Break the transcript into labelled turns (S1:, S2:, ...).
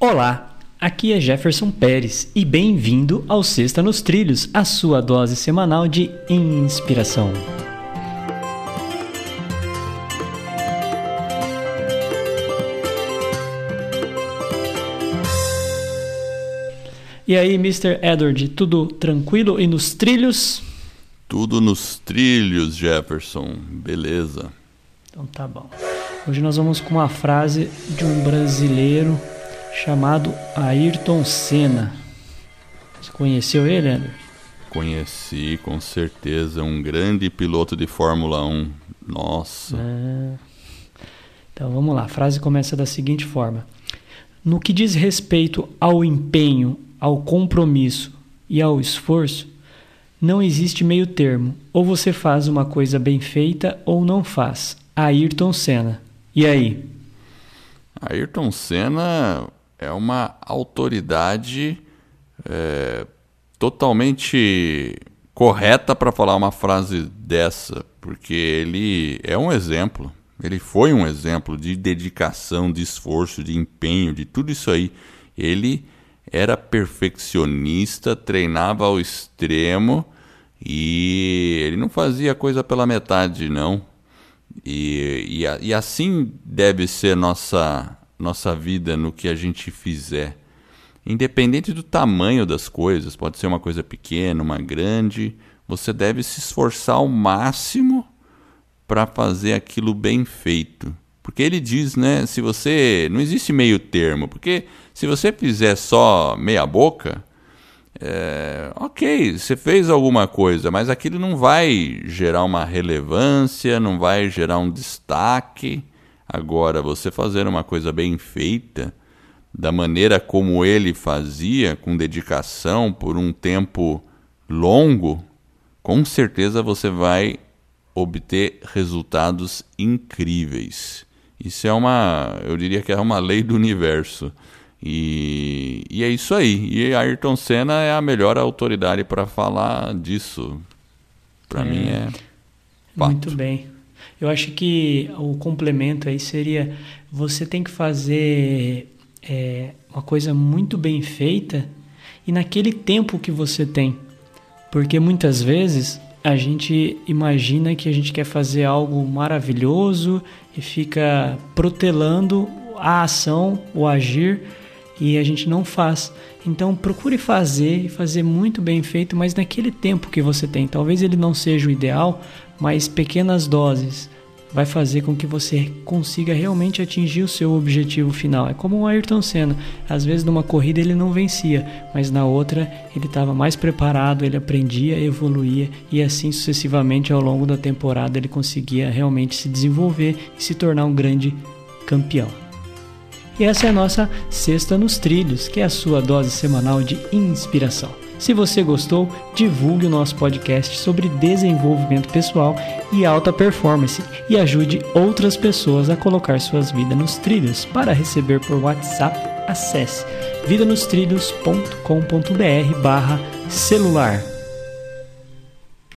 S1: Olá, aqui é Jefferson Pérez e bem-vindo ao Sexta nos Trilhos, a sua dose semanal de inspiração. E aí, Mr. Edward, tudo tranquilo e nos trilhos?
S2: Tudo nos trilhos, Jefferson. Beleza.
S1: Então tá bom. Hoje nós vamos com uma frase de um brasileiro chamado Ayrton Senna. Você conheceu ele, Edward?
S2: Conheci, com certeza. Um grande piloto de Fórmula 1. Nossa. É.
S1: Então vamos lá. A frase começa da seguinte forma: No que diz respeito ao empenho, ao compromisso e ao esforço, não existe meio termo. Ou você faz uma coisa bem feita ou não faz. Ayrton Senna. E aí?
S2: Ayrton Senna é uma autoridade é, totalmente correta para falar uma frase dessa, porque ele é um exemplo. Ele foi um exemplo de dedicação, de esforço, de empenho, de tudo isso aí. Ele era perfeccionista, treinava ao extremo e ele não fazia coisa pela metade, não. E, e, e assim deve ser nossa, nossa vida no que a gente fizer. Independente do tamanho das coisas, pode ser uma coisa pequena, uma grande, você deve se esforçar ao máximo para fazer aquilo bem feito. Porque ele diz, né, se você não existe meio termo, porque se você fizer só meia boca, é, ok, você fez alguma coisa, mas aquilo não vai gerar uma relevância, não vai gerar um destaque. Agora, você fazer uma coisa bem feita, da maneira como ele fazia, com dedicação, por um tempo longo, com certeza você vai obter resultados incríveis. Isso é uma, eu diria que é uma lei do universo. E, e é isso aí. E Ayrton Senna é a melhor autoridade para falar disso. Para é, mim é.
S1: Fato. Muito bem. Eu acho que o complemento aí seria: você tem que fazer é, uma coisa muito bem feita e naquele tempo que você tem. Porque muitas vezes a gente imagina que a gente quer fazer algo maravilhoso e fica protelando a ação, o agir, e a gente não faz. Então procure fazer e fazer muito bem feito, mas naquele tempo que você tem. Talvez ele não seja o ideal, mas pequenas doses vai fazer com que você consiga realmente atingir o seu objetivo final. É como o Ayrton Senna, às vezes numa corrida ele não vencia, mas na outra ele estava mais preparado, ele aprendia, evoluía e assim sucessivamente ao longo da temporada ele conseguia realmente se desenvolver e se tornar um grande campeão. E essa é a nossa Sexta nos Trilhos, que é a sua dose semanal de inspiração. Se você gostou, divulgue o nosso podcast sobre desenvolvimento pessoal e alta performance e ajude outras pessoas a colocar suas vidas nos trilhos. Para receber por WhatsApp, acesse vidanostrilhos.com.br barra celular.